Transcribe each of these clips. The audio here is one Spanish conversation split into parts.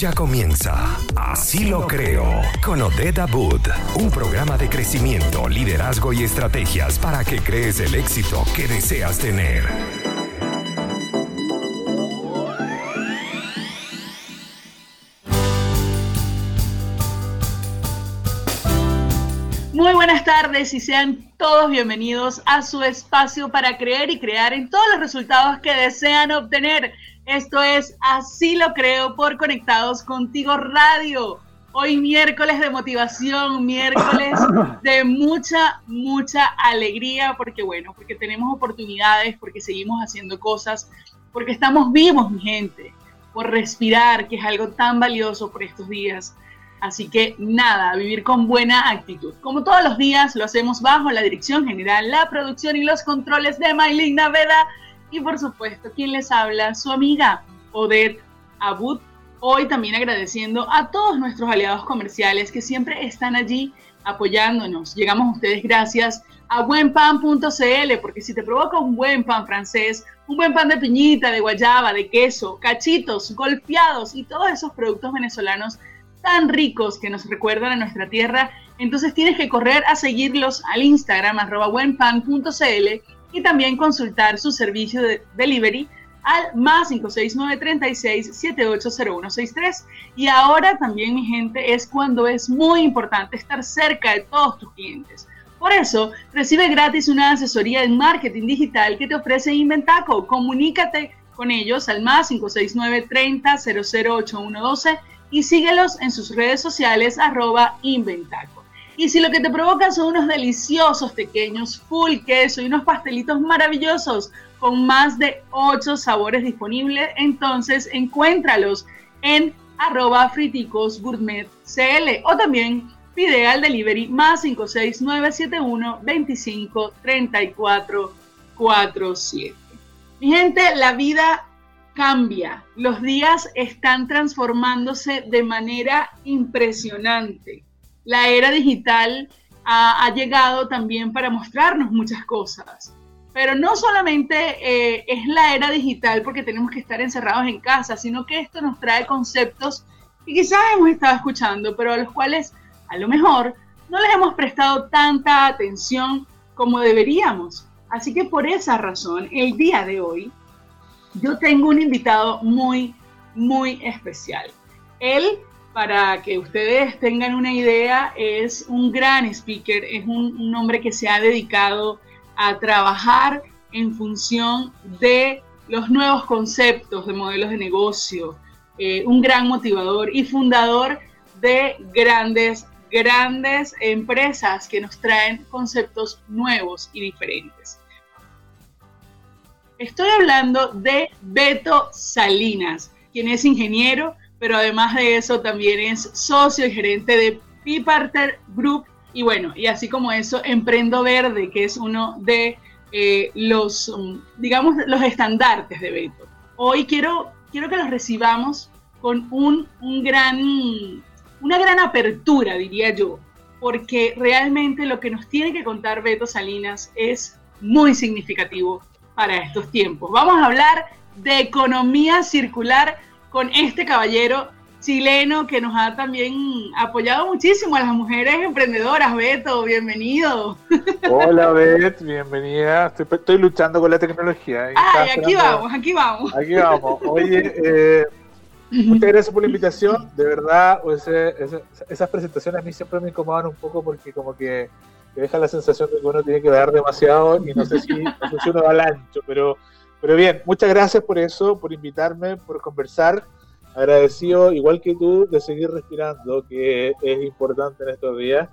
Ya comienza Así lo creo con Odeda Boot, un programa de crecimiento, liderazgo y estrategias para que crees el éxito que deseas tener. Muy buenas tardes y sean todos bienvenidos a su espacio para creer y crear en todos los resultados que desean obtener. Esto es Así lo creo por Conectados Contigo Radio. Hoy miércoles de motivación, miércoles de mucha, mucha alegría, porque bueno, porque tenemos oportunidades, porque seguimos haciendo cosas, porque estamos vivos, mi gente, por respirar, que es algo tan valioso por estos días. Así que nada, vivir con buena actitud. Como todos los días, lo hacemos bajo la dirección general, la producción y los controles de Maylin Naveda y por supuesto, quien les habla, su amiga Odette Abud. Hoy también agradeciendo a todos nuestros aliados comerciales que siempre están allí apoyándonos. Llegamos a ustedes gracias a buenpan.cl, porque si te provoca un buen pan francés, un buen pan de piñita, de guayaba, de queso, cachitos, golpeados y todos esos productos venezolanos tan ricos que nos recuerdan a nuestra tierra, entonces tienes que correr a seguirlos al Instagram arroba buenpan.cl y también consultar su servicio de delivery al más 56936 780163. Y ahora también, mi gente, es cuando es muy importante estar cerca de todos tus clientes. Por eso, recibe gratis una asesoría en marketing digital que te ofrece Inventaco. Comunícate con ellos al más 569 30 008112 y síguelos en sus redes sociales arroba Inventaco. Y si lo que te provoca son unos deliciosos pequeños full queso y unos pastelitos maravillosos con más de 8 sabores disponibles, entonces encuéntralos en arroba friticos gourmet CL o también pide al delivery más 56971 25 34 47. Mi gente, la vida cambia. Los días están transformándose de manera impresionante la era digital ha, llegado también para mostrarnos muchas cosas. Pero no solamente eh, es la era digital porque tenemos que estar encerrados en casa, sino que esto nos trae conceptos que quizás hemos estado escuchando, pero a los cuales a lo mejor no les hemos prestado tanta atención como deberíamos. Así que por esa razón, el día de hoy, yo tengo un invitado muy, muy especial. Él para que ustedes tengan una idea, es un gran speaker, es un, hombre que se ha dedicado a trabajar en función de los nuevos conceptos de modelos de negocio, eh, un gran motivador y fundador de grandes, grandes empresas que nos traen conceptos nuevos y diferentes. Estoy hablando de Beto Salinas, quien es ingeniero, pero además de eso también es socio y gerente de Piparter Group y bueno, y así como eso, Emprendo Verde, que es uno de eh, los, um, digamos, los estandartes de Beto. Hoy quiero, quiero que los recibamos con un, un gran, una gran apertura, diría yo, porque realmente lo que nos tiene que contar Beto Salinas es muy significativo para estos tiempos. Vamos a hablar de economía circular con este caballero chileno que nos ha también apoyado muchísimo a las mujeres emprendedoras. Beto, bienvenido. Hola, Bet, bienvenida. Estoy, luchando con la tecnología. Ay, aquí vamos, aquí vamos. Aquí vamos. Oye, eh, muchas gracias por la invitación. De verdad, esas presentaciones a mí siempre me incomodan un poco porque como que te deja la sensación de que uno tiene que dar demasiado y no sé si, no sé si uno va al ancho, pero pero bien, muchas gracias por eso, por invitarme, por conversar. Agradecido, igual que tú, de seguir respirando, que es importante en estos días,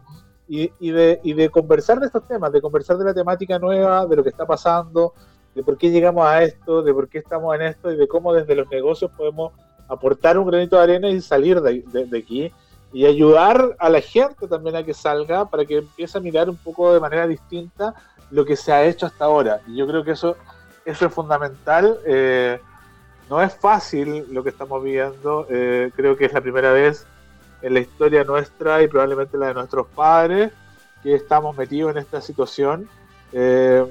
y, y, de, y de conversar de estos temas, de conversar de la temática nueva, de lo que está pasando, de por qué llegamos a esto, de por qué estamos en esto y de cómo desde los negocios podemos aportar un granito de arena y salir de, de, aquí y ayudar a la gente también a que salga para que empiece a mirar un poco de manera distinta lo que se ha hecho hasta ahora. Y yo creo que eso eso es fundamental. Eh, no es fácil lo que estamos viendo. Eh, creo que es la primera vez en la historia nuestra y probablemente la de nuestros padres que estamos metidos en esta situación. Eh,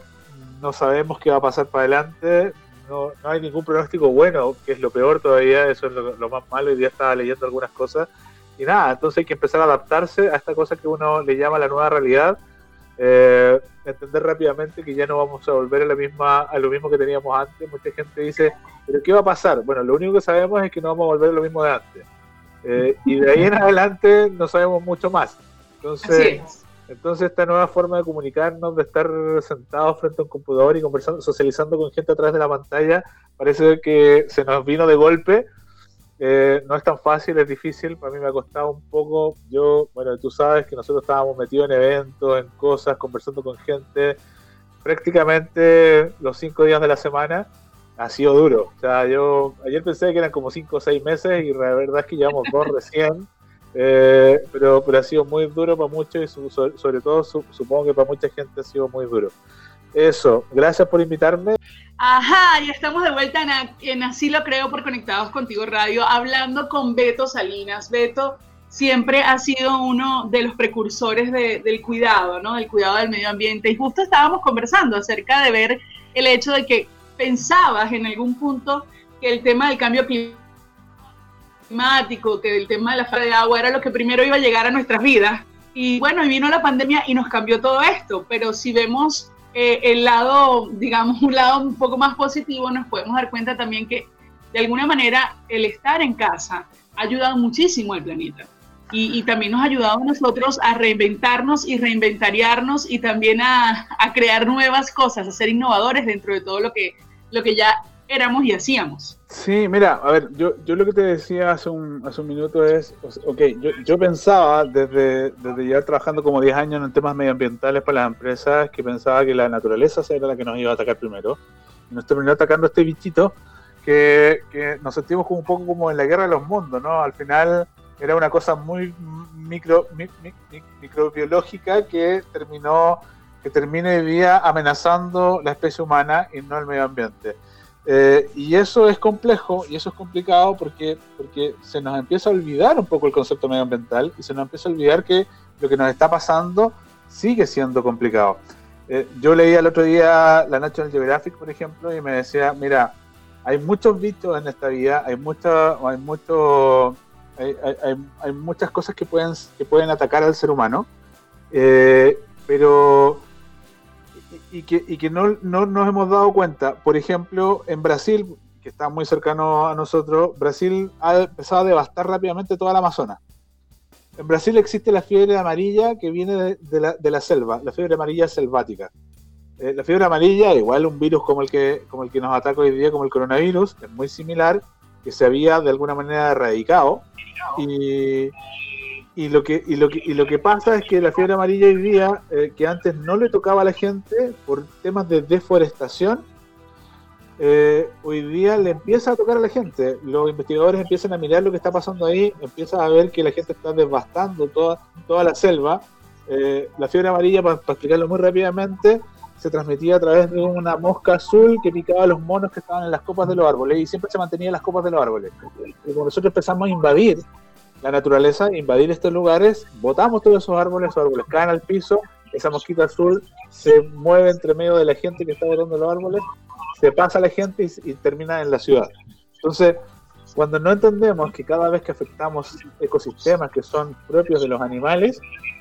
no sabemos qué va a pasar para adelante. no, hay ningún pronóstico bueno, que es lo peor todavía, eso es lo, más malo, y ya estaba leyendo algunas cosas, y nada, entonces hay que empezar a adaptarse a esta cosa que uno le llama la nueva realidad, eh, entender rápidamente que ya no vamos a volver a, la misma, a lo mismo que teníamos antes, mucha gente dice, pero ¿qué va a pasar? Bueno, lo único que sabemos es que no vamos a volver a lo mismo de antes, eh, y de ahí en adelante no sabemos mucho más. Entonces, entonces esta nueva forma de comunicarnos, de estar sentados frente a un computador y conversando, socializando con gente a través de la pantalla, parece que se nos vino de golpe. Eh, no es tan fácil, es difícil. Para mí me ha costado un poco. Yo, bueno, tú sabes que nosotros estábamos metidos en eventos, en cosas, conversando con gente prácticamente los cinco días de la semana. Ha sido duro. O sea, yo ayer pensé que eran como cinco o seis meses y la verdad es que llevamos dos recién. Eh, pero, pero ha sido muy duro para muchos y sobre, todo supongo que para mucha gente ha sido muy duro. Eso, gracias por invitarme. Ajá, ya estamos de vuelta en, en Así lo creo por Conectados Contigo Radio, hablando con Beto Salinas. Beto siempre ha sido uno de los precursores del cuidado, ¿no? Del cuidado del medio ambiente. Y justo estábamos conversando acerca de ver el hecho de que pensabas en algún punto que el tema del cambio climático, que el tema de la falta de agua era lo que primero iba a llegar a nuestras vidas. Y bueno, y vino la pandemia y nos cambió todo esto, pero si vemos eh, el lado, digamos, un lado un poco más positivo, nos podemos dar cuenta también que de alguna manera el estar en casa ha ayudado muchísimo al planeta. Y, también nos ha ayudado a nosotros a reinventarnos y reinventariarnos y también a, a, crear nuevas cosas, a ser innovadores dentro de todo lo que, lo que ya éramos y hacíamos. Sí, mira, a ver, yo, yo lo que te decía hace un, hace un minuto es, ok, yo, yo pensaba desde, desde ya trabajando como 10 años en temas medioambientales para las empresas, que pensaba que la naturaleza era la que nos iba a atacar primero. Y nos terminó atacando este bichito que, que nos sentimos como un poco como en la guerra de los mundos, ¿no? Al final era una cosa muy micro, microbiológica que terminó que termina hoy día amenazando la especie humana y no el medio ambiente. Eh, y eso es complejo y eso es complicado porque, porque se nos empieza a olvidar un poco el concepto medioambiental y se nos empieza a olvidar que lo que nos está pasando sigue siendo complicado. Eh, yo leía el otro día la National Geographic, por ejemplo, y me decía, mira, hay muchos bichos en esta vida, hay, mucha, hay, mucho, hay, hay, hay, muchas cosas que pueden, que pueden atacar al ser humano, eh, pero y que, y que no, no, nos hemos dado cuenta. Por ejemplo, en Brasil, que está muy cercano a nosotros, Brasil ha empezado a devastar rápidamente toda la Amazonas. En Brasil existe la fiebre amarilla que viene de, la, de la, selva, la fiebre amarilla selvática. Eh, la fiebre amarilla, igual un virus como el, que, como el que nos ataca hoy día, como el coronavirus, es muy similar, que se había de alguna manera erradicado. Y, y lo que y lo que y lo que pasa es que la fiebre amarilla hoy día eh, que antes no le tocaba a la gente por temas de deforestación eh, hoy día le empieza a tocar a la gente. Los investigadores empiezan a mirar lo que está pasando ahí empiezan a ver que la gente está devastando toda toda la selva. Eh, la fiebre amarilla para, explicarlo muy rápidamente se transmitía a través de una mosca azul que picaba a los monos que estaban en las copas de los árboles y siempre se mantenía en las copas de los árboles. Y cuando nosotros empezamos a invadir la naturaleza, invadir estos lugares, botamos todos esos árboles, esos árboles caen al piso, esa mosquita azul se mueve entre medio de la gente que está botando los árboles, se pasa a la gente y, termina en la ciudad. Entonces, cuando no entendemos que cada vez que afectamos ecosistemas que son propios de los animales,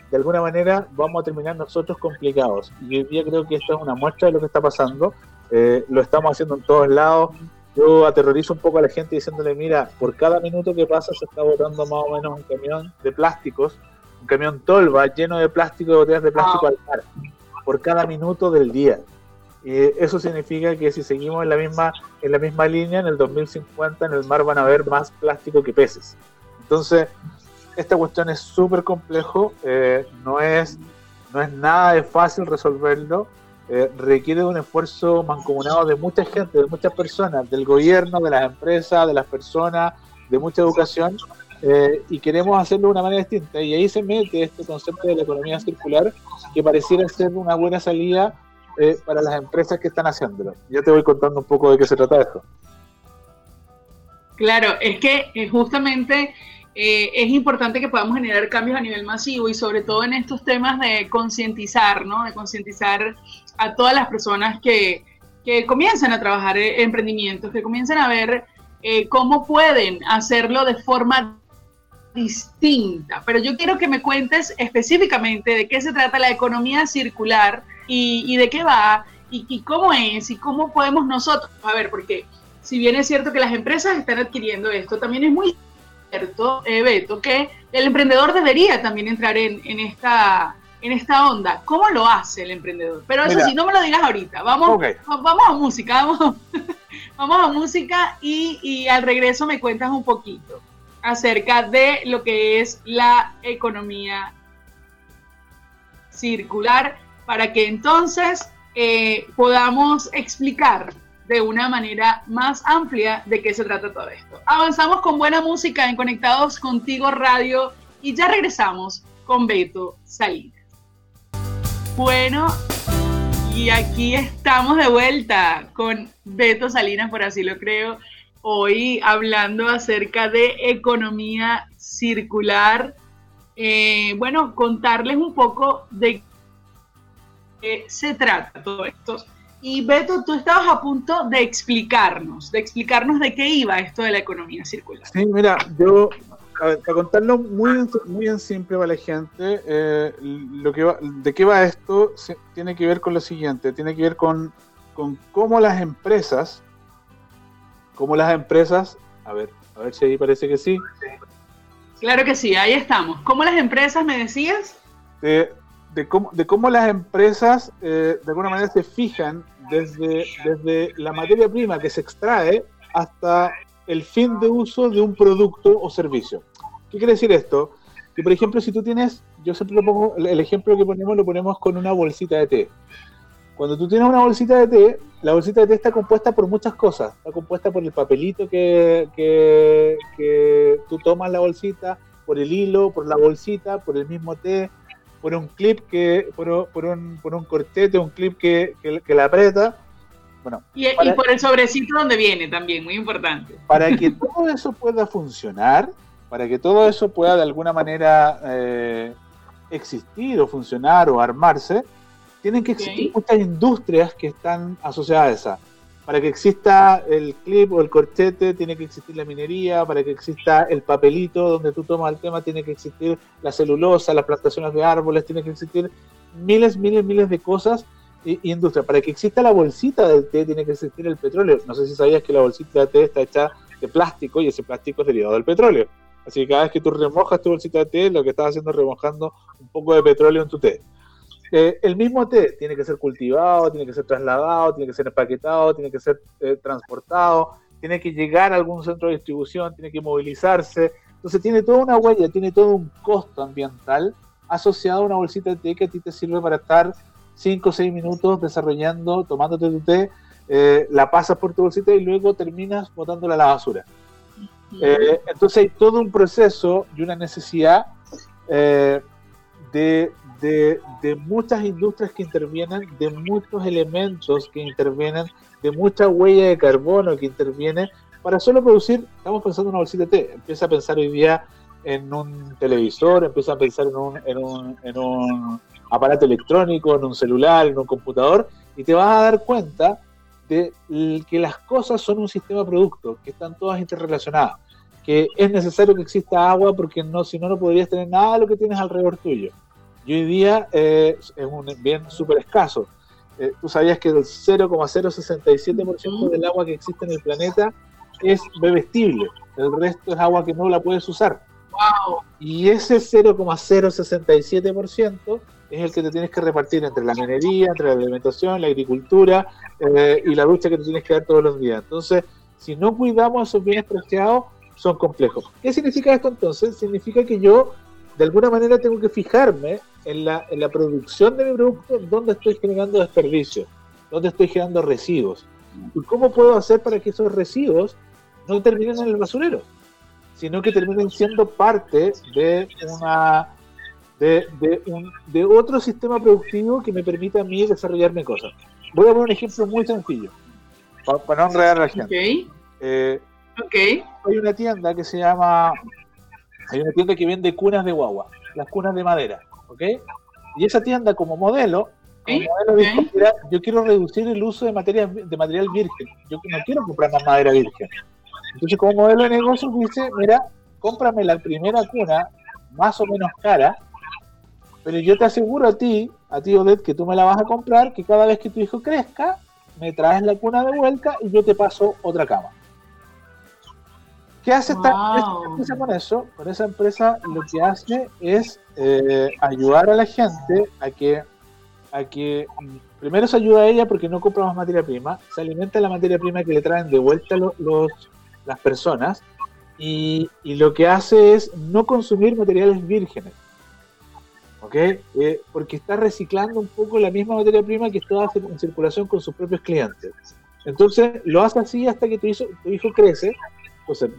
de alguna manera vamos a terminar nosotros complicados. Y hoy creo que esto es una muestra de lo que está pasando. Eh, lo estamos haciendo en todos lados yo aterrorizo un poco a la gente diciéndole, mira, por cada minuto que pasa se está botando más o menos un camión de plásticos, un camión tolva lleno de plástico, de botellas de plástico al mar, por cada minuto del día. Y eso significa que si seguimos en la misma en la misma línea, en el 2050 en el mar van a haber más plástico que peces. Entonces, esta cuestión es súper complejo, eh, no, es, no es nada de fácil resolverlo eh, requiere un esfuerzo mancomunado de mucha gente, de muchas personas, del gobierno, de las empresas, de las personas, de mucha educación, eh, y queremos hacerlo de una manera distinta. Y ahí se mete este concepto de la economía circular, que pareciera ser una buena salida eh, para las empresas que están haciéndolo. Yo te voy contando un poco de qué se trata esto. Claro, es que justamente eh, es importante que podamos generar cambios a nivel masivo y sobre todo en estos temas de concientizar, ¿no? De concientizar a todas las personas que, que comiencen a trabajar en emprendimientos, que comiencen a ver eh, cómo pueden hacerlo de forma distinta. Pero yo quiero que me cuentes específicamente de qué se trata la economía circular y, de qué va y, y, cómo es y cómo podemos nosotros, a ver, porque si bien es cierto que las empresas están adquiriendo esto, también es muy cierto, eh, Beto, que el emprendedor debería también entrar en, esta, en esta onda. ¿Cómo lo hace el emprendedor? Pero eso sí, no me lo digas ahorita. Vamos, vamos a música, vamos, vamos a música y, y al regreso me cuentas un poquito acerca de lo que es la economía circular para que entonces eh, podamos explicar de una manera más amplia de qué se trata todo esto. Avanzamos con buena música en Conectados Contigo Radio y ya regresamos con Beto Salinas. Bueno, y aquí estamos de vuelta con Beto Salinas, por así lo creo, hoy hablando acerca de economía circular. Eh, bueno, contarles un poco de qué se trata todo esto y Beto, tú estabas a punto de explicarnos, de explicarnos de qué iba esto de la economía circular. Sí, mira, yo, para contarlo muy, muy en simple para la gente, eh, lo que de qué va esto tiene que ver con lo siguiente, tiene que ver con, con cómo las empresas, cómo las empresas, a ver, a ver si ahí parece que sí. Claro que sí, ahí estamos. ¿Cómo las empresas, me decías? De, de, cómo, de cómo las empresas de alguna manera se fijan desde, desde la materia prima que se extrae hasta el fin de uso de un producto o servicio. ¿Qué quiere decir esto? Que, por ejemplo, si tú tienes, yo siempre lo pongo, el ejemplo que ponemos lo ponemos con una bolsita de té. Cuando tú tienes una bolsita de té, la bolsita de té está compuesta por muchas cosas. Está compuesta por el papelito que, que, que tú tomas la bolsita, por el hilo, por la bolsita, por el mismo té, por un clip que, por, por, un, por un cortete, un clip que, que, la aprieta. Bueno, y, y, por el sobrecito donde viene también, muy importante. Para que todo eso pueda funcionar, para que todo eso pueda de alguna manera eh, existir o funcionar o armarse, tienen que existir muchas industrias que están asociadas a esa. Para que exista el clip o el corchete tiene que existir la minería, para que exista el papelito donde tú tomas el tema tiene que existir la celulosa, las plantaciones de árboles, tiene que existir miles, miles, miles de cosas industria. Para que exista la bolsita del té tiene que existir el petróleo. No sé si sabías que la bolsita de té está hecha de plástico y ese plástico es derivado del petróleo. Así que cada vez que tú remojas tu bolsita de té, lo que estás haciendo es remojando un poco de petróleo en tu té. Eh, el mismo té tiene que ser cultivado, tiene que ser trasladado, tiene que ser empaquetado, tiene que ser eh, transportado, tiene que llegar a algún centro de distribución, tiene que movilizarse. Entonces tiene toda una huella, tiene todo un costo ambiental asociado a una bolsita de té que a ti te sirve para estar 5 o 6 minutos desarrollando, tomándote tu té, eh, la pasas por tu bolsita y luego terminas botándola a la basura. entonces hay todo un proceso y una necesidad de de, muchas industrias que intervienen, de muchos elementos que intervienen, de mucha huella de carbono que interviene para solo producir, estamos pensando en una bolsita de té, empieza a pensar hoy día en un televisor, empieza a pensar en un, en un, en un aparato electrónico, en un celular, en un computador, y te vas a dar cuenta de que las cosas son un sistema producto, que están todas interrelacionadas, que es necesario que exista agua porque no, si no, no podrías tener nada de lo que tienes alrededor tuyo y hoy día eh, es un bien súper escaso. Eh, Tú sabías que el 0,067% del agua que existe en el planeta es bebestible, el resto es agua que no la puedes usar. Wow. Y ese 0,067% es el que te tienes que repartir entre la minería, entre la alimentación, la agricultura eh, y la ducha que te tienes que dar todos los días. Entonces, si no cuidamos esos bienes preciados, son complejos. ¿Qué significa esto entonces? Significa que yo de alguna manera tengo que fijarme en la, en la producción de mi producto, dónde estoy generando desperdicios, dónde estoy generando residuos. ¿Y cómo puedo hacer para que esos residuos no terminen en el basurero, sino que terminen siendo parte de una de, de, un, de otro sistema productivo que me permita a mí desarrollarme cosas. Voy a poner un ejemplo muy sencillo, para, no enredar a la gente. Okay. Eh, okay. Hay una tienda que se llama hay una tienda que vende cunas de guagua, las cunas de madera, ¿ok? Y esa tienda como modelo yo quiero reducir el uso de, materia, de material virgen. Yo no quiero comprar más madera virgen. Entonces, como modelo de negocio, dice, mira, cómprame la primera cuna más o menos cara, pero yo te aseguro a ti, a ti Odette, que tú me la vas a comprar, que cada vez que tu hijo crezca, me traes la cuna de vuelta y yo te paso otra cama. ¿Qué hace esta, empresa con eso? Con esa empresa lo que hace es eh, ayudar a la gente a que, a que mm, primero se ayuda a ella porque no compra más materia prima, se alimenta la materia prima que le traen de vuelta los, las personas y, lo que hace es no consumir materiales vírgenes. ¿Ok? Eh, porque está reciclando un poco la misma materia prima que está en circulación con sus propios clientes. Entonces lo hace así hasta que tu hijo, tu hijo crece entonces,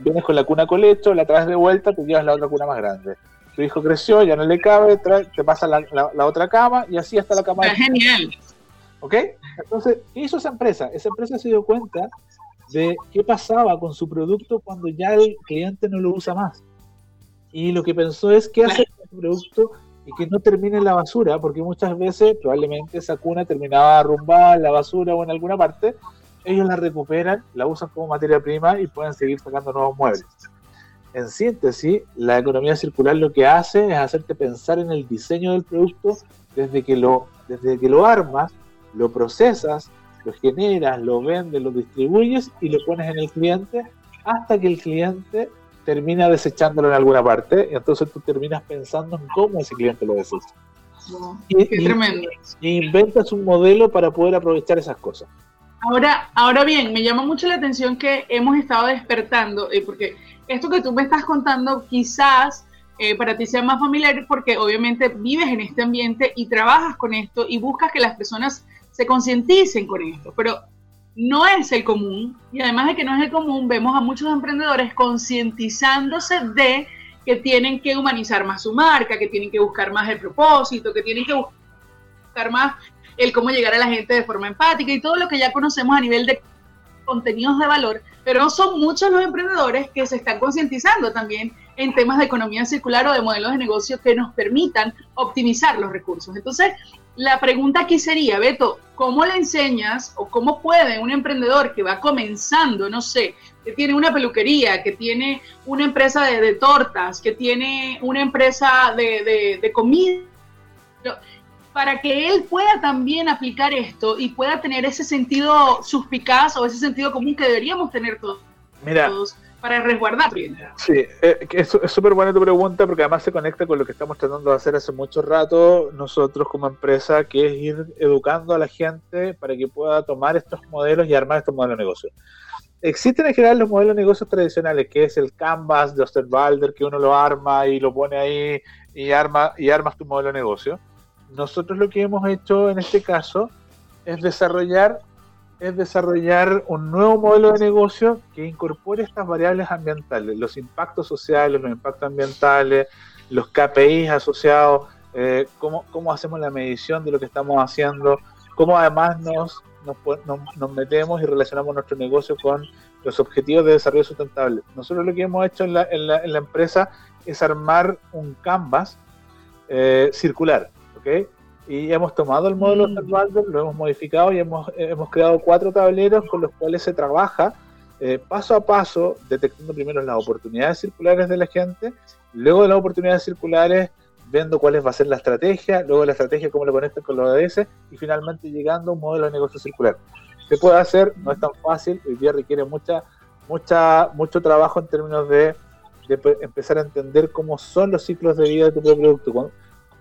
vienes con la cuna colecho, la traes de vuelta, te llevas la otra cuna más grande. Tu hijo creció, ya no le cabe, te pasa la, otra cama y así hasta la cama. Es genial. ¿Ok? Entonces, ¿qué hizo esa empresa? Esa empresa se dio cuenta de qué pasaba con su producto cuando ya el cliente no lo usa más. Y lo que pensó es qué hacer con su producto y que no termine en la basura, porque muchas veces probablemente esa cuna terminaba arrumbada en la basura o en alguna parte, ellos la recuperan, la usan como materia prima y pueden seguir sacando nuevos muebles. En síntesis, la economía circular lo que hace es hacerte pensar en el diseño del producto desde que lo, desde que lo armas, lo procesas, lo generas, lo vendes, lo distribuyes y lo pones en el cliente hasta que el cliente termina desechándolo en alguna parte y entonces tú terminas pensando en cómo ese cliente lo desecha. y, tremendo. y inventas un modelo para poder aprovechar esas cosas. Ahora, ahora bien, me llama mucho la atención que hemos estado despertando, eh, porque esto que tú me estás contando quizás eh, para ti sea más familiar porque obviamente vives en este ambiente y trabajas con esto y buscas que las personas se concienticen con esto, pero no es el común y además de que no es el común, vemos a muchos emprendedores concientizándose de que tienen que humanizar más su marca, que tienen que buscar más el propósito, que tienen que buscar más el cómo llegar a la gente de forma empática y todo lo que ya conocemos a nivel de contenidos de valor, pero no son muchos los emprendedores que se están concientizando también en temas de economía circular o de modelos de negocio que nos permitan optimizar los recursos. Entonces, la pregunta aquí sería, Beto, ¿cómo le enseñas o cómo puede un emprendedor que va comenzando, no sé, que tiene una peluquería, que tiene una empresa de, tortas, que tiene una empresa de, de comida, para que él pueda también aplicar esto y pueda tener ese sentido suspicaz o ese sentido común que deberíamos tener todos, Mira, para resguardar. Sí, eh, es súper buena tu pregunta porque además se conecta con lo que estamos tratando de hacer hace mucho rato nosotros como empresa, que es ir educando a la gente para que pueda tomar estos modelos y armar estos modelos de negocio. Existen en general los modelos de negocios tradicionales, que es el Canvas de Osterwalder, que uno lo arma y lo pone ahí y, arma, y armas tu modelo de negocio nosotros lo que hemos hecho en este caso es desarrollar es desarrollar un nuevo modelo de negocio que incorpore estas variables ambientales, los impactos sociales, los impactos ambientales, los KPIs asociados, eh, cómo, hacemos la medición de lo que estamos haciendo, cómo además nos, metemos y relacionamos nuestro negocio con los objetivos de desarrollo sustentable. Nosotros lo que hemos hecho en la, en la, en la empresa es armar un canvas eh, circular y hemos tomado el módulo mm. lo hemos modificado y hemos, hemos creado cuatro tableros con los cuales se trabaja eh, paso a paso, detectando primero las oportunidades circulares de la gente, luego de las oportunidades circulares, viendo cuál va a ser la estrategia, luego la estrategia, cómo lo conecta con los ODS, y finalmente llegando a un modelo de negocio circular. Se puede hacer, no es tan fácil, hoy día requiere mucha, mucha, mucho trabajo en términos de, de empezar a entender cómo son los ciclos de vida de tu producto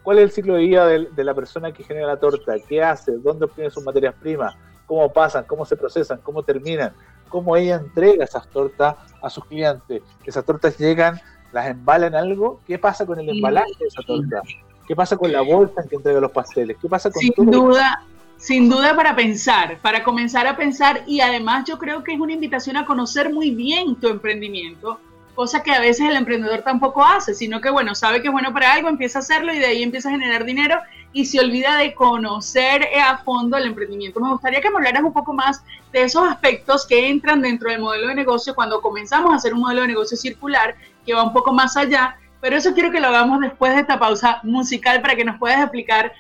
cuál es el ciclo de vida de, la persona que genera la torta, qué hace, dónde obtiene sus materias primas, cómo pasan, cómo se procesan, cómo terminan, cómo ella entrega esas tortas a sus clientes. Esas tortas llegan, las embalan algo, ¿qué pasa con el embalaje de esa torta? ¿Qué pasa con la bolsa en que entrega los pasteles? ¿Qué pasa con Sin duda, sin duda para pensar, para comenzar a pensar. Y además yo creo que es una invitación a conocer muy bien tu emprendimiento cosa que a veces el emprendedor tampoco hace, sino que, bueno, sabe que es bueno para algo, empieza a hacerlo y de ahí empieza a generar dinero y se olvida de conocer a fondo el emprendimiento. Me gustaría que me hablaras un poco más de esos aspectos que entran dentro del modelo de negocio cuando comenzamos a hacer un modelo de negocio circular que va un poco más allá, pero eso quiero que lo hagamos después de esta pausa musical para que nos puedas explicar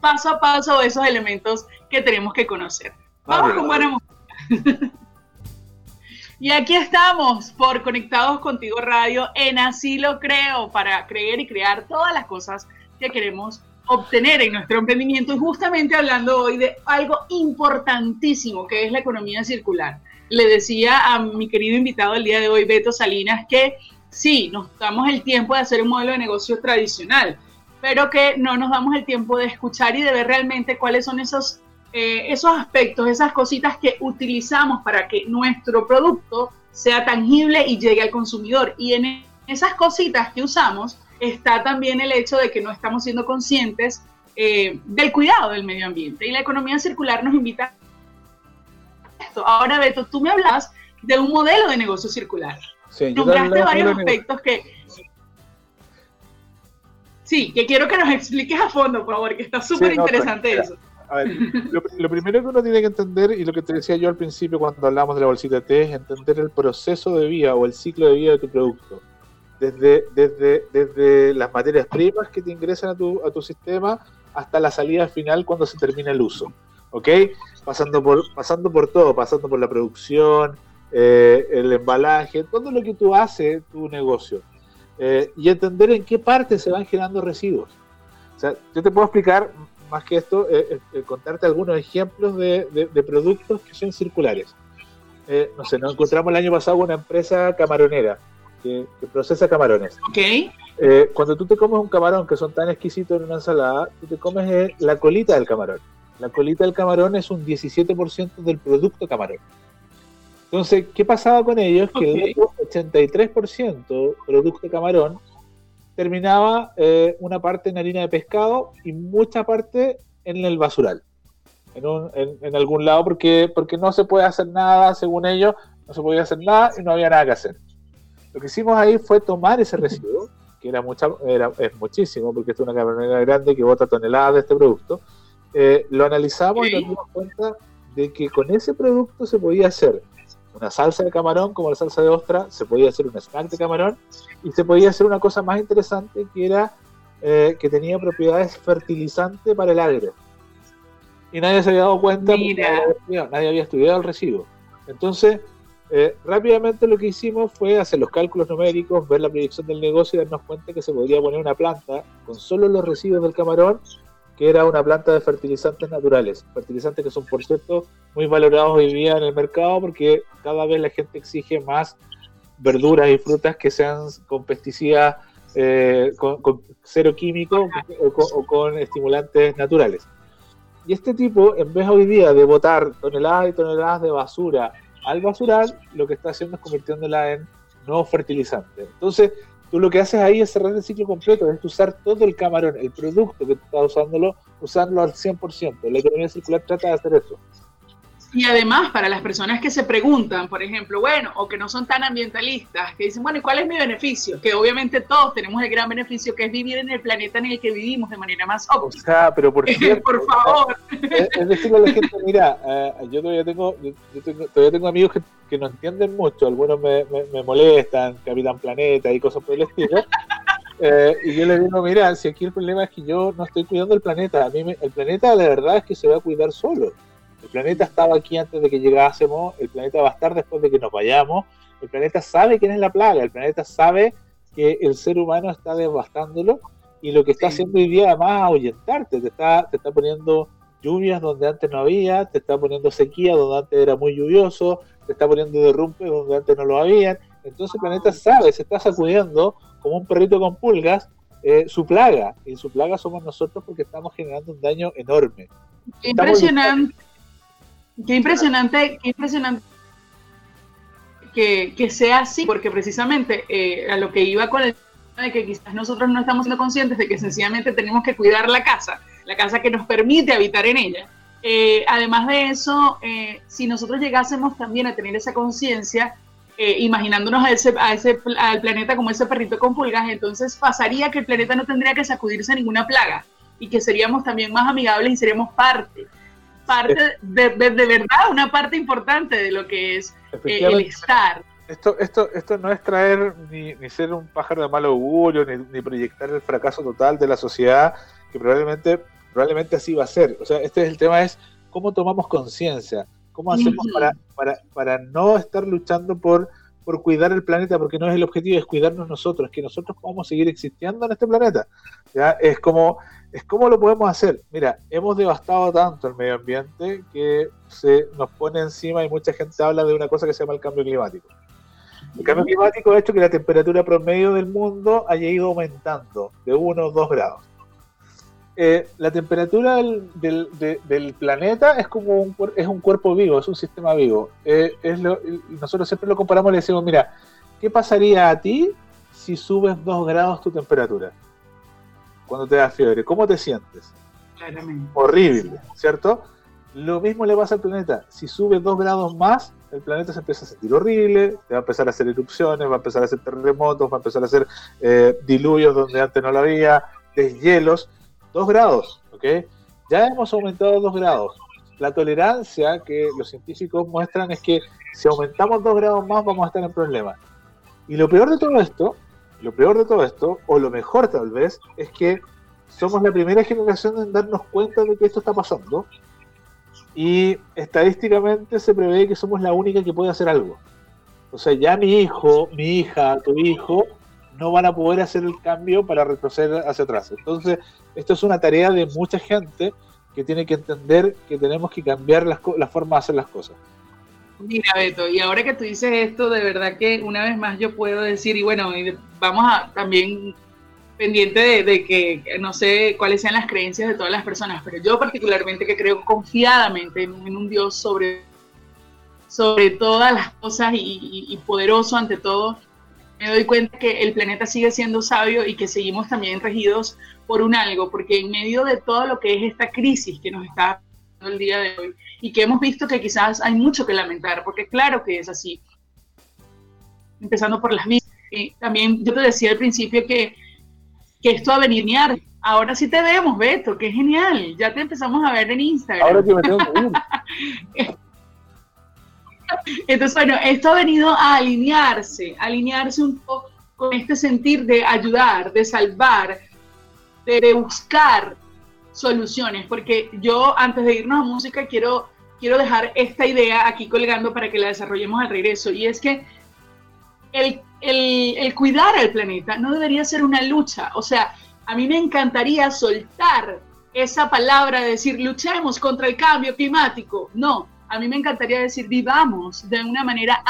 paso a paso esos elementos que tenemos que conocer. Vamos con buena música. Y aquí estamos por Conectados Contigo Radio en Así lo creo, para creer y crear todas las cosas que queremos obtener en nuestro emprendimiento y justamente hablando hoy de algo importantísimo que es la economía circular. Le decía a mi querido invitado el día de hoy, Beto Salinas, que sí, nos damos el tiempo de hacer un modelo de negocio tradicional, pero que no nos damos el tiempo de escuchar y de ver realmente cuáles son esos, eh, esos aspectos, esas cositas que utilizamos para que nuestro producto sea tangible y llegue al consumidor. Y en esas cositas que usamos está también el hecho de que no estamos siendo conscientes eh, del cuidado del medio ambiente. Y la economía circular nos invita a esto. Ahora, Beto, tú me hablas de un modelo de negocio circular. Sí, Nombraste varios aspectos que... Sí, que quiero que nos expliques a fondo, por favor, que está súper interesante eso. A ver, lo, primero que uno tiene que entender, y lo que te decía yo al principio cuando hablamos de la bolsita de té, es entender el proceso de vida o el ciclo de vida de tu producto. Desde, desde, desde las materias primas que te ingresan a tu, a tu sistema hasta la salida final cuando se termina el uso. ¿Ok? Pasando por, pasando por todo, pasando por la producción, eh, el embalaje, todo lo que tú haces, tu negocio. Eh, y entender en qué parte se van generando residuos. O sea, yo te puedo explicar más que esto, eh, contarte algunos ejemplos de, de, productos que son circulares. no sé, nos encontramos el año pasado una empresa camaronera que, procesa camarones. Ok. cuando tú te comes un camarón que son tan exquisitos en una ensalada, tú te comes la colita del camarón. La colita del camarón es un 17% del producto camarón. Entonces, ¿qué pasaba con ellos? Que el 83% producto camarón terminaba eh, una parte en harina de pescado y mucha parte en el basural, en, algún lado, porque, porque no se puede hacer nada, según ellos, no se podía hacer nada y no había nada que hacer. Lo que hicimos ahí fue tomar ese residuo, que era, mucha, era es muchísimo, porque es una camaronera grande que bota toneladas de este producto, eh, lo analizamos y nos dimos cuenta de que con ese producto se podía hacer una salsa de camarón como la salsa de ostra, se podía hacer un snack de camarón y se podía hacer una cosa más interesante que era eh, que tenía propiedades fertilizantes para el agro. Y nadie se había dado cuenta, nadie había estudiado el residuo. Entonces, eh, rápidamente lo que hicimos fue hacer los cálculos numéricos, ver la proyección del negocio y darnos cuenta que se podría poner una planta con solo los residuos del camarón que era una planta de fertilizantes naturales, fertilizantes que son por cierto muy valorados hoy día en el mercado porque cada vez la gente exige más verduras y frutas que sean con pesticidas, eh, con, cero químico o con, estimulantes naturales. Y este tipo, en vez hoy día de botar toneladas y toneladas de basura al basural, lo que está haciendo es convirtiéndola en nuevo fertilizante. Entonces, tú lo que haces ahí es cerrar el ciclo completo, es usar todo el camarón, el producto que tú estás usándolo, usarlo al 100%. La economía circular trata de hacer eso. Y además, para las personas que se preguntan, por ejemplo, bueno, o que no son tan ambientalistas, que dicen, bueno, ¿y cuál es mi beneficio? Que obviamente todos tenemos el gran beneficio que es vivir en el planeta en el que vivimos de manera más óptima. O sea, pero por, por favor. Es, decirle a la gente, mira, eh, yo todavía tengo, yo tengo, todavía tengo amigos que, que, no entienden mucho, algunos me, me, molestan, Capitán Planeta y cosas por el estilo. Eh, y yo les digo, mira, si aquí el problema es que yo no estoy cuidando el planeta, a mí el planeta de verdad es que se va a cuidar solo el planeta estaba aquí antes de que llegásemos, el planeta va a estar después de que nos vayamos, el planeta sabe quién es la plaga, el planeta sabe que el ser humano está devastándolo y lo que está haciendo hoy día además es ahuyentarte, te está, te está poniendo lluvias donde antes no había, te está poniendo sequía donde antes era muy lluvioso, te está poniendo derrumpes donde antes no lo habían. Entonces el planeta sabe, se está sacudiendo como un perrito con pulgas eh, su plaga. Y su plaga somos nosotros porque estamos generando un daño enorme. Impresionante. Qué impresionante, qué impresionante que, sea así, porque precisamente eh, a lo que iba con el de que quizás nosotros no estamos siendo conscientes de que sencillamente tenemos que cuidar la casa, la casa que nos permite habitar en ella. Eh, además de eso, eh, si nosotros llegásemos también a tener esa conciencia, imaginándonos a ese, a ese, al planeta como ese perrito con pulgas, entonces pasaría que el planeta no tendría que sacudirse a ninguna plaga y que seríamos también más amigables y seríamos parte parte, de, de, verdad, una parte importante de lo que es eh, el estar. Esto, esto, esto no es traer ni, ni ser un pájaro de mal augurio, ni, ni, proyectar el fracaso total de la sociedad, que probablemente probablemente así va a ser. O sea, este es el tema es cómo tomamos conciencia, cómo hacemos para, para, para no estar luchando por, por cuidar el planeta, porque no es el objetivo, es cuidarnos nosotros, que nosotros podamos seguir existiendo en este planeta. ¿ya? Es como, es cómo lo podemos hacer. Mira, hemos devastado tanto el medio ambiente que se nos pone encima y mucha gente habla de una cosa que se llama el cambio climático. El cambio climático ha hecho que la temperatura promedio del mundo haya ido aumentando de 1 o 2 grados. Eh, la temperatura del, del, planeta es como un, es un cuerpo vivo, es un sistema vivo. Eh, es lo, nosotros siempre lo comparamos y le decimos, mira, ¿qué pasaría a ti si subes 2 grados tu temperatura? Cuando te da fiebre, ¿cómo te sientes? Claramente. Horrible, ¿cierto? Lo mismo le pasa al planeta. Si subes 2 grados más, el planeta se empieza a sentir horrible, va a empezar a hacer erupciones, va a empezar a hacer terremotos, va a empezar a hacer eh, diluvios donde antes no lo había, deshielos. 2 grados, ¿ok? Ya hemos aumentado 2 grados. La tolerancia que los científicos muestran es que si aumentamos 2 grados más vamos a estar en problemas. Y lo peor de todo esto, lo peor de todo esto, o lo mejor tal vez, es que somos la primera generación en darnos cuenta de que esto está pasando. Y estadísticamente se prevé que somos la única que puede hacer algo. O sea, ya mi hijo, mi hija, tu hijo, no van a poder hacer el cambio para retroceder hacia atrás. Entonces, esto es una tarea de mucha gente que tiene que entender que tenemos que cambiar las, la forma de hacer las cosas. Mira, Beto, y ahora que tú dices esto, de verdad que una vez más yo puedo decir, y bueno, vamos a también pendiente de, de, que no sé cuáles sean las creencias de todas las personas, pero yo particularmente que creo confiadamente en, un Dios sobre, sobre todas las cosas y, y poderoso ante todo, me doy cuenta que el planeta sigue siendo sabio y que seguimos también regidos por un algo, porque en medio de todo lo que es esta crisis que nos está dando el día de hoy y que hemos visto que quizás hay mucho que lamentar, porque claro que es así, empezando por las vidas. también yo te decía al principio que, que esto va a venir Ahora sí te vemos, Beto, qué genial. Ya te empezamos a ver en Instagram. Ahora que me tengo que Entonces, bueno, esto ha venido a alinearse, alinearse un poco con este sentir de ayudar, de salvar, de, buscar soluciones, porque yo antes de irnos a música quiero, quiero dejar esta idea aquí colgando para que la desarrollemos al regreso, y es que el, el, el cuidar al planeta no debería ser una lucha, o sea, a mí me encantaría soltar esa palabra de decir luchemos contra el cambio climático, no, a mí me encantaría decir vivamos de una manera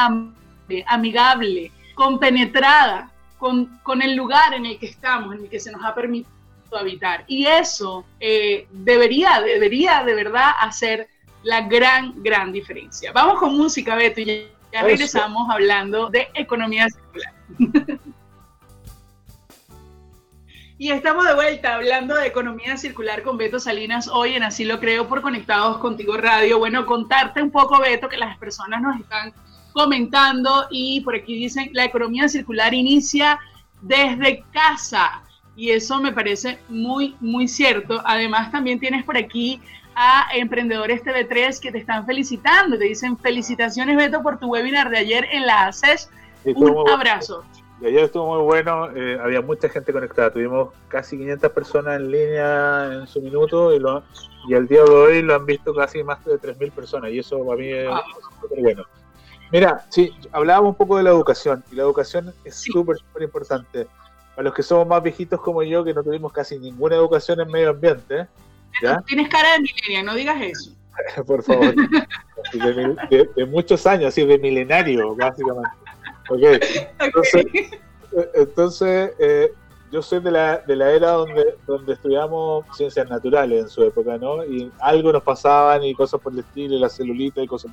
amigable, compenetrada con, con el lugar en el que estamos, en el que se nos ha permitido habitar. Y eso eh, debería, debería de verdad hacer la gran, gran diferencia. Vamos con música, Beto, y ya regresamos hablando de economía circular. Y estamos de vuelta hablando de economía circular con Beto Salinas hoy en Así lo creo por Conectados Contigo Radio. Bueno, contarte un poco, Beto, que las personas nos están comentando y por aquí dicen, la economía circular inicia desde casa. Y eso me parece muy, muy cierto. Además, también tienes por aquí a Emprendedores TV3 que te están felicitando. Te dicen, felicitaciones, Beto, por tu webinar de ayer en la ACES. Un abrazo ayer estuvo muy bueno, eh, había mucha gente conectada, tuvimos casi 500 personas en línea en su minuto y, lo, y al día de hoy lo han visto casi más de 3.000 personas y eso para mí es súper bueno. Mira, sí, hablábamos un poco de la educación y la educación es súper, súper importante. Para los que somos más viejitos como yo, que no tuvimos casi ninguna educación en medio ambiente. ¿ya? Tienes cara de milenia, no digas eso. Por favor. de, de, muchos años, así de milenario, básicamente. Okay. Entonces, eh, entonces eh, yo soy de la, de la era donde, donde estudiamos ciencias naturales en su época, ¿no? Y algo nos pasaban y cosas por el estilo, la celulita y cosas,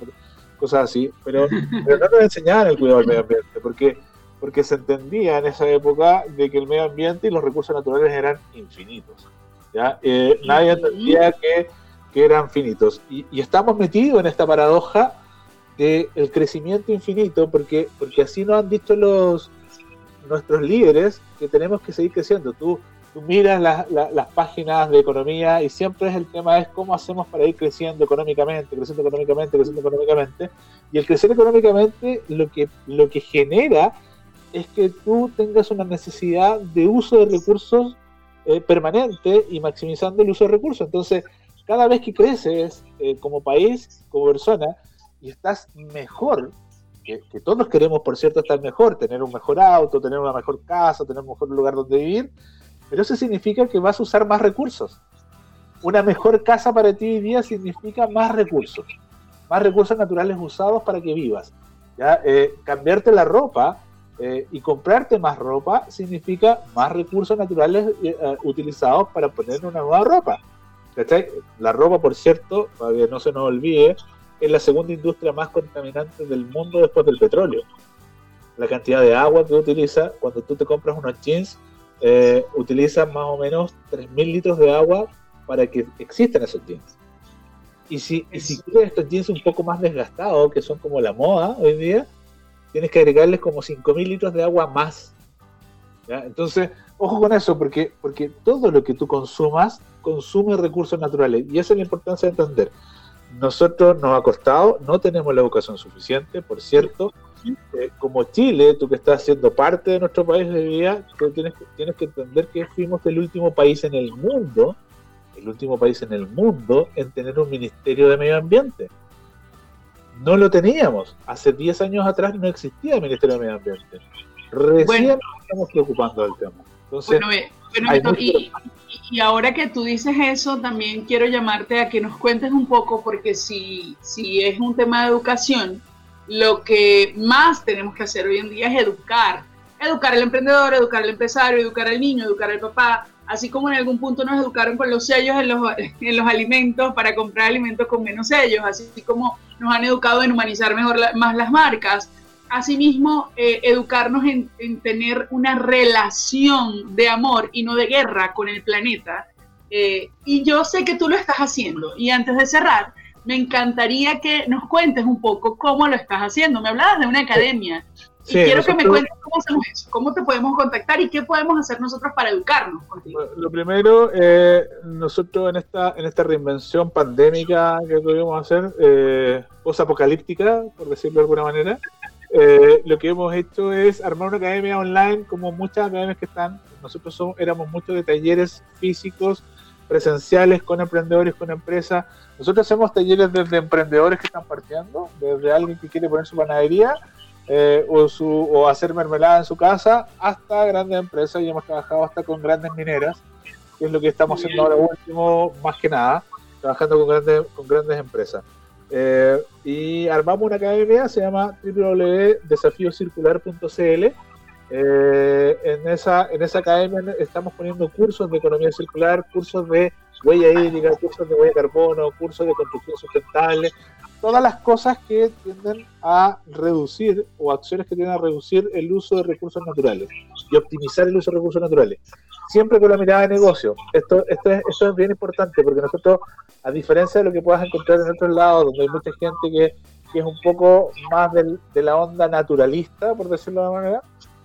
cosas así, pero, pero no nos enseñaban el cuidado del medio ambiente, porque, porque se entendía en esa época de que el medio ambiente y los recursos naturales eran infinitos. ¿ya? Eh, nadie entendía que, que eran finitos. Y, y estamos metidos en esta paradoja el crecimiento infinito, porque, porque así nos han dicho los nuestros líderes que tenemos que seguir creciendo. Tú, tú miras las páginas de economía y siempre es el tema es cómo hacemos para ir creciendo económicamente, creciendo económicamente, creciendo económicamente. Y el crecer económicamente lo que, lo que genera es que tú tengas una necesidad de uso de recursos eh, permanente y maximizando el uso de recursos. Entonces, cada vez que creces eh, como país, como persona, y estás mejor, que, todos queremos, por cierto, estar mejor, tener un mejor auto, tener una mejor casa, tener un mejor lugar donde vivir, pero eso significa que vas a usar más recursos. Una mejor casa para ti hoy día significa más recursos, más recursos naturales usados para que vivas. ¿ya? Eh, cambiarte la ropa eh, y comprarte más ropa significa más recursos naturales utilizados para poner una nueva ropa. La ropa, por cierto, para que no se nos olvide, es la segunda industria más contaminante del mundo después del petróleo. La cantidad de agua que utiliza cuando tú te compras unos jeans, eh, utiliza más o menos 3.000 litros de agua para que existan esos jeans. Y si, y si quieres estos jeans un poco más desgastados, que son como la moda hoy día, tienes que agregarles como 5.000 litros de agua más. Entonces, ojo con eso, porque, porque todo lo que tú consumas consume recursos naturales. Y esa es la importancia de entender. Nosotros nos ha costado, no tenemos la educación suficiente, por cierto. Eh, como Chile, tú que estás siendo parte de nuestro país de vida, tienes, tienes que entender que fuimos el último país en el mundo, el último país en el mundo en tener un ministerio de medio ambiente. No lo teníamos. Hace 10 años atrás no existía el ministerio de medio ambiente. Recién nos estamos preocupando del tema. Entonces, bueno, y, y ahora que tú dices eso, también quiero llamarte a que nos cuentes un poco, porque si, si es un tema de educación, lo que más tenemos que hacer hoy en día es educar. Educar al emprendedor, educar al empresario, educar al niño, educar al papá, así como en algún punto nos educaron con los sellos en los, en los alimentos para comprar alimentos con menos sellos, así como nos han educado en humanizar mejor más las marcas asimismo, eh, educarnos en, tener una relación de amor y no de guerra con el planeta. Eh, y yo sé que tú lo estás haciendo. Y antes de cerrar, me encantaría que nos cuentes un poco cómo lo estás haciendo. Me hablabas de una academia. Y quiero que me cuentes cómo hacemos eso, cómo te podemos contactar y qué podemos hacer nosotros para educarnos contigo. Lo primero, eh, nosotros en esta, en esta reinvención pandémica que tuvimos hacer, eh, post-apocalíptica, por decirlo de alguna manera, eh, lo que hemos hecho es armar una academia online, como muchas academias que están. Nosotros somos, éramos muchos de talleres físicos, presenciales, con emprendedores, con empresas. Nosotros hacemos talleres desde emprendedores que están partiendo, desde alguien que quiere poner su panadería eh, o, su, o hacer mermelada en su casa, hasta grandes empresas y hemos trabajado hasta con grandes mineras, que es lo que estamos haciendo ahora último, más que nada, trabajando con grandes, con grandes empresas. Eh, y armamos una academia, se llama www.desafiocircular.cl. Eh, en, esa, en esa academia estamos poniendo cursos de economía circular, cursos de huella hídrica, cursos de huella de carbono, cursos de construcción sustentable, todas las cosas que tienden a reducir o acciones que tienden a reducir el uso de recursos naturales y optimizar el uso de recursos naturales siempre con la mirada de negocio. Esto, esto, es, esto es bien importante porque nosotros, a diferencia de lo que puedas encontrar en otros lados, donde hay mucha gente que, que es un poco más del, de la onda naturalista, por decirlo de alguna manera,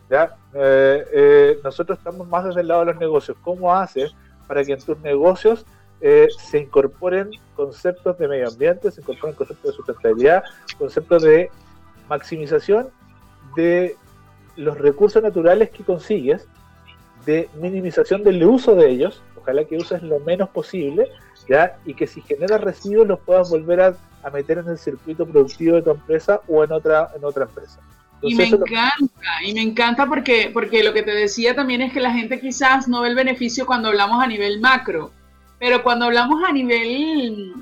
¿ya? Eh, eh, nosotros estamos más desde el lado de los negocios. ¿Cómo haces para que en tus negocios eh, se incorporen conceptos de medio ambiente, se incorporen conceptos de sustentabilidad, conceptos de maximización de los recursos naturales que consigues de minimización del uso de ellos, ojalá que uses lo menos posible, ¿ya? y que si generas residuos los puedas volver a, meter en el circuito productivo de tu empresa o en otra, en otra empresa. y me encanta, y me encanta porque, porque lo que te decía también es que la gente quizás no ve el beneficio cuando hablamos a nivel macro, pero cuando hablamos a nivel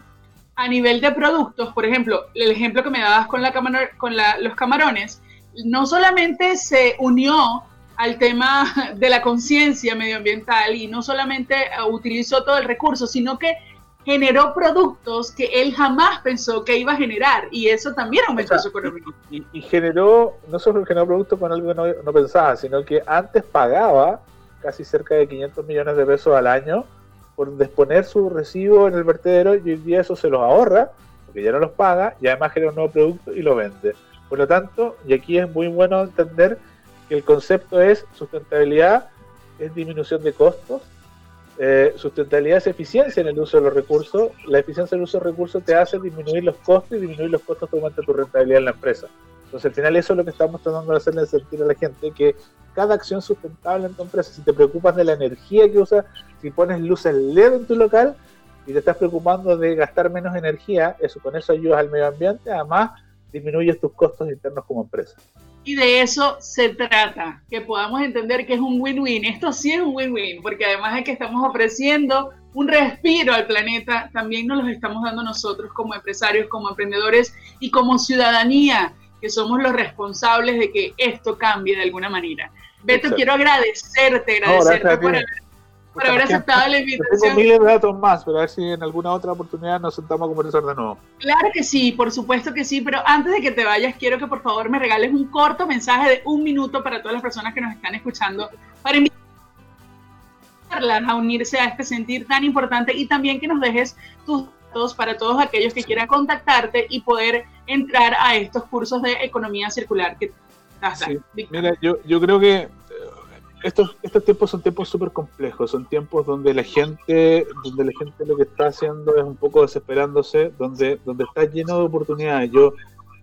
a nivel de productos, por ejemplo, el ejemplo que me dabas con, la con los camarones, no solamente se unió al tema de la conciencia medioambiental y no solamente eh, utilizó todo el recurso, sino que generó productos que él jamás pensó que iba a generar y eso también aumentó su economía. Y, generó, no solo generó productos con algo que no, no, pensaba, sino que antes pagaba casi cerca de 500 millones de pesos al año por disponer su residuo en el vertedero y hoy día eso se los ahorra, porque ya no los paga y además genera un nuevo producto y lo vende. Por lo tanto, y aquí es muy bueno entender que el concepto es sustentabilidad es disminución de costos, eh, sustentabilidad es eficiencia en el uso de los recursos, la eficiencia del uso de recursos te hace disminuir los costos y disminuir los costos te aumenta tu rentabilidad en la empresa. Entonces, al final, eso es lo que estamos tratando de hacerle sentir a la gente: que cada acción sustentable en tu empresa, si te preocupas de la energía que usas, si pones luces LED en tu local y te estás preocupando de gastar menos energía, eso con eso ayudas al medio ambiente, además disminuyes tus costos internos como empresa. Y de eso se trata, que podamos entender que es un win-win. Esto sí es un win-win, porque además de que estamos ofreciendo un respiro al planeta, también nos lo estamos dando nosotros como empresarios, como emprendedores y como ciudadanía, que somos los responsables de que esto cambie de alguna manera. Beto, quiero agradecerte, agradecerte por haber, aceptado la invitación. Tengo miles de datos más, pero a ver si en alguna otra oportunidad nos sentamos a conversar de nuevo. Claro que sí, por supuesto que sí, pero antes de que te vayas, quiero que por favor me regales un corto mensaje de un minuto para todas las personas que nos están escuchando, para invitarlas a unirse a este sentir tan importante y también que nos dejes tus datos para todos aquellos que quieran contactarte y poder entrar a estos cursos de economía circular que Mira, yo, yo creo que eh, estos, estos tiempos son tiempos súper complejos, son tiempos donde la gente, donde la gente lo que está haciendo es un poco desesperándose, donde, donde está lleno de oportunidades. Yo,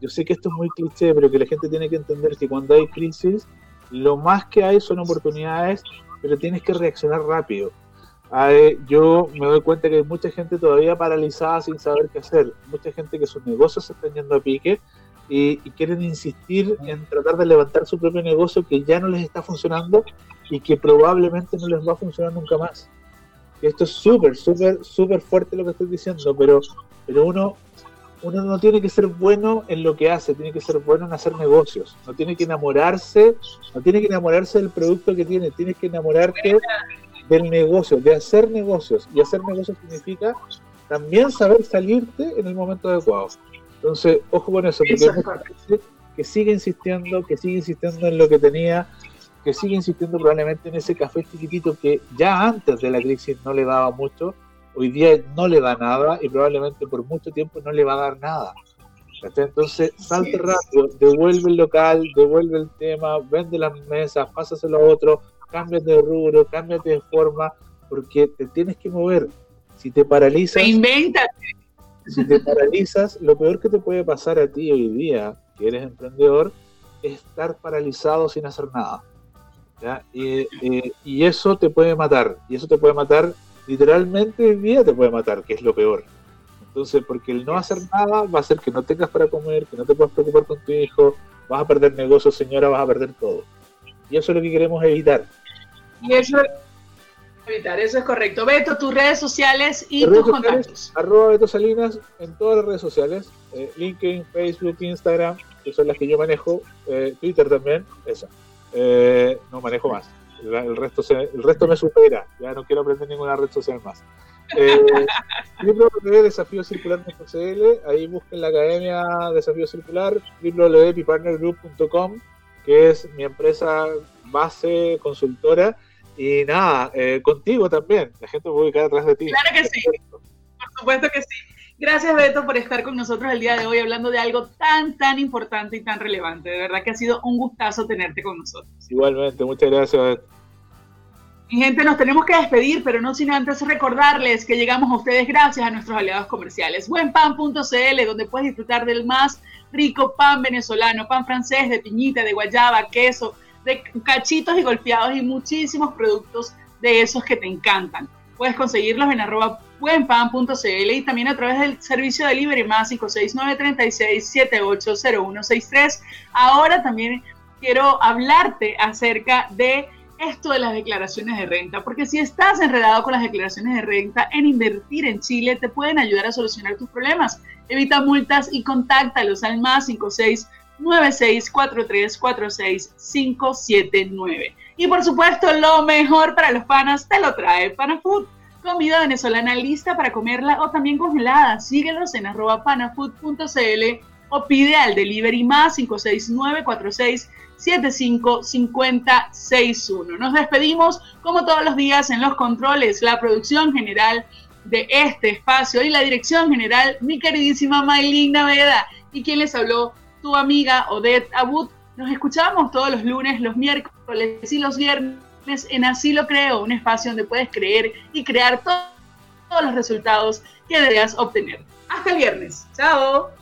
yo sé que esto es muy cliché, pero que la gente tiene que entender que cuando hay crisis, lo más que hay son oportunidades, pero tienes que reaccionar rápido. Yo me doy cuenta que hay mucha gente todavía paralizada sin saber qué hacer, mucha gente que sus negocios se están yendo a pique y, quieren insistir en tratar de levantar su propio negocio que ya no les está funcionando y que probablemente no les va a funcionar nunca más. esto es súper, súper, súper fuerte lo que estoy diciendo, pero, pero uno, uno no tiene que ser bueno en lo que hace, tiene que ser bueno en hacer negocios. No tiene que enamorarse, no tiene que enamorarse del producto que tiene, tienes que enamorarte del negocio, de hacer negocios. Y hacer negocios significa también saber salirte en el momento adecuado. Entonces, ojo con eso, porque que sigue insistiendo, que sigue insistiendo en lo que tenía, que sigue insistiendo probablemente en ese café chiquitito que ya antes de la crisis no le daba mucho, hoy día no le da nada y probablemente por mucho tiempo no le va a dar nada. Entonces, salte rápido, devuelve el local, devuelve el tema, vende las mesas, pásaselo a otro, cámbiate de rubro, cámbiate de forma, porque te tienes que mover. Si te paralizas, Reinvéntate si te paralizas, lo peor que te puede pasar a ti hoy día, que eres emprendedor, es estar paralizado sin hacer nada. Y, y, eso te puede matar. Y eso te puede matar, literalmente hoy día te puede matar, que es lo peor. Entonces, porque el no hacer nada va a hacer que no tengas para comer, que no te puedas preocupar con tu hijo, vas a perder negocio, señora, vas a perder todo. Y eso es lo que queremos evitar. Y eso Evitar, eso es correcto. Beto, tus redes sociales y tus contactos. Arroba Beto Salinas en todas las redes sociales, eh, LinkedIn, Facebook, Instagram, que son las que yo manejo, eh, Twitter también, esa. Eh, no manejo más. El, resto el resto me supera, ya no quiero aprender ninguna red social más. Eh, www.desafiocircular.cl, ahí busquen la academia Desafío Circular, www.pipartnergroup.com, que es mi empresa base consultora y nada, eh, contigo también. La gente puede quedar atrás de ti. Claro que sí. Por supuesto que sí. Gracias, Beto, por estar con nosotros el día de hoy hablando de algo tan, tan importante y tan relevante. De verdad que ha sido un gustazo tenerte con nosotros. Igualmente, muchas gracias, Beto. Mi gente, nos tenemos que despedir, pero no sin antes recordarles que llegamos a ustedes gracias a nuestros aliados comerciales. Buenpan.cl, donde puedes disfrutar del más rico pan venezolano, pan francés de piñita, de guayaba, queso, de cachitos y golpeados y muchísimos productos de esos que te encantan. Puedes conseguirlos en arroba buenpan.cl y también a través del servicio de delivery más 56936780163. Ahora también quiero hablarte acerca de esto de las declaraciones de renta, porque si estás enredado con las declaraciones de renta, en invertir en Chile te pueden ayudar a solucionar tus problemas. Evita multas y contáctalos al más 56 9643467579. Y por supuesto, lo mejor para los panas te lo trae Panafood. Comida venezolana lista para comerla o también congelada. Síguelos en arroba panafood.cl o pide al delivery más 56946755061. Nos despedimos como todos los días en los controles, la producción general de este espacio y la dirección general, mi queridísima Maylin Naveda. Y quien les habló, tu amiga Odette Abud. Nos escuchamos todos los lunes, los miércoles y los viernes en Así lo creo, un espacio donde puedes creer y crear todos los resultados que deseas obtener. Hasta el viernes. Chao.